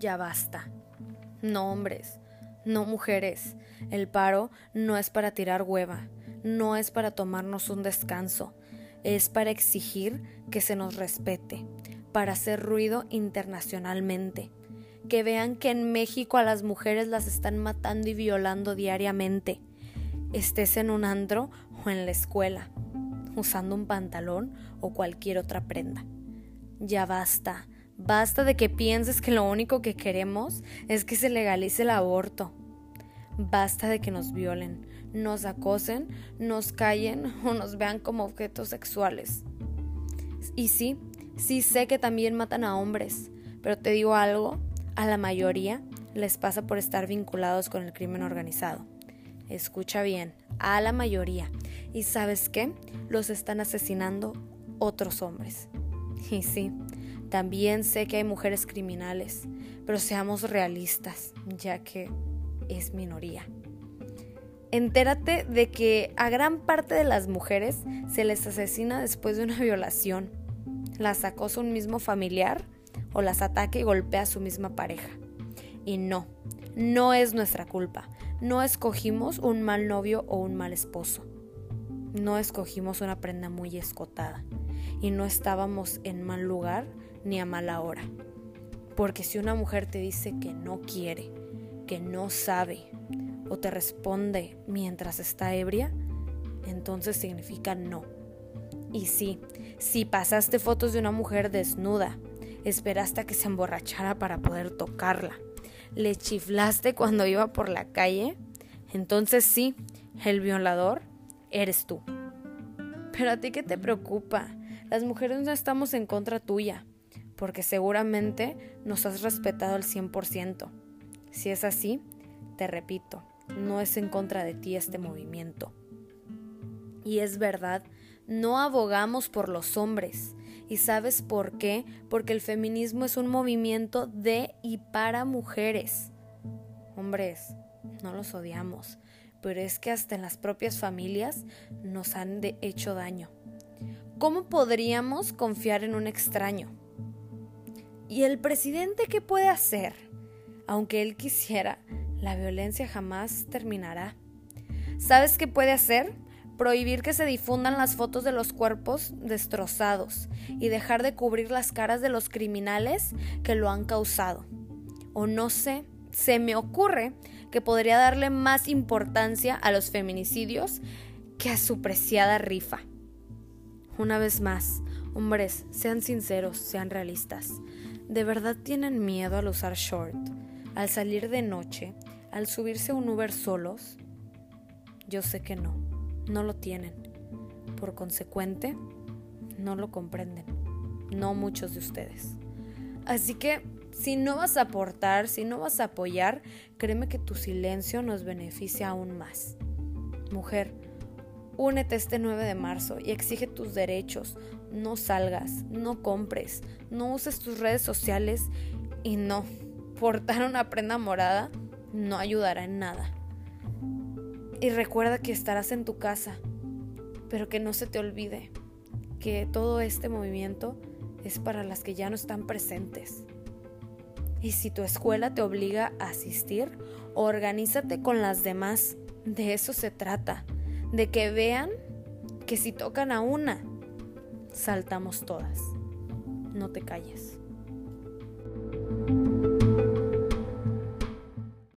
ya basta. No hombres, no mujeres. El paro no es para tirar hueva, no es para tomarnos un descanso, es para exigir que se nos respete, para hacer ruido internacionalmente, que vean que en México a las mujeres las están matando y violando diariamente, estés en un andro o en la escuela, usando un pantalón o cualquier otra prenda. Ya basta, basta de que pienses que lo único que queremos es que se legalice el aborto. Basta de que nos violen, nos acosen, nos callen o nos vean como objetos sexuales. Y sí, sí sé que también matan a hombres, pero te digo algo, a la mayoría les pasa por estar vinculados con el crimen organizado. Escucha bien, a la mayoría. ¿Y sabes qué? Los están asesinando otros hombres. Y sí, también sé que hay mujeres criminales, pero seamos realistas, ya que es minoría. Entérate de que a gran parte de las mujeres se les asesina después de una violación, las acosa un mismo familiar o las ataca y golpea a su misma pareja. Y no, no es nuestra culpa. No escogimos un mal novio o un mal esposo. No escogimos una prenda muy escotada. Y no estábamos en mal lugar ni a mala hora. Porque si una mujer te dice que no quiere, que no sabe, o te responde mientras está ebria, entonces significa no. Y sí, si pasaste fotos de una mujer desnuda, esperaste a que se emborrachara para poder tocarla, le chiflaste cuando iba por la calle, entonces sí, el violador eres tú. Pero a ti qué te preocupa? Las mujeres no estamos en contra tuya, porque seguramente nos has respetado al 100%. Si es así, te repito, no es en contra de ti este movimiento. Y es verdad, no abogamos por los hombres. ¿Y sabes por qué? Porque el feminismo es un movimiento de y para mujeres. Hombres, no los odiamos, pero es que hasta en las propias familias nos han hecho daño. ¿Cómo podríamos confiar en un extraño? ¿Y el presidente qué puede hacer? Aunque él quisiera, la violencia jamás terminará. ¿Sabes qué puede hacer? Prohibir que se difundan las fotos de los cuerpos destrozados y dejar de cubrir las caras de los criminales que lo han causado. O no sé, se me ocurre que podría darle más importancia a los feminicidios que a su preciada rifa. Una vez más, hombres, sean sinceros, sean realistas. ¿De verdad tienen miedo al usar short, al salir de noche, al subirse a un Uber solos? Yo sé que no, no lo tienen. Por consecuente, no lo comprenden. No muchos de ustedes. Así que, si no vas a aportar, si no vas a apoyar, créeme que tu silencio nos beneficia aún más. Mujer, únete este 9 de marzo y exige tus derechos. No salgas, no compres, no uses tus redes sociales y no, portar una prenda morada no ayudará en nada. Y recuerda que estarás en tu casa, pero que no se te olvide que todo este movimiento es para las que ya no están presentes. Y si tu escuela te obliga a asistir, organízate con las demás. De eso se trata, de que vean que si tocan a una, saltamos todas. No te calles.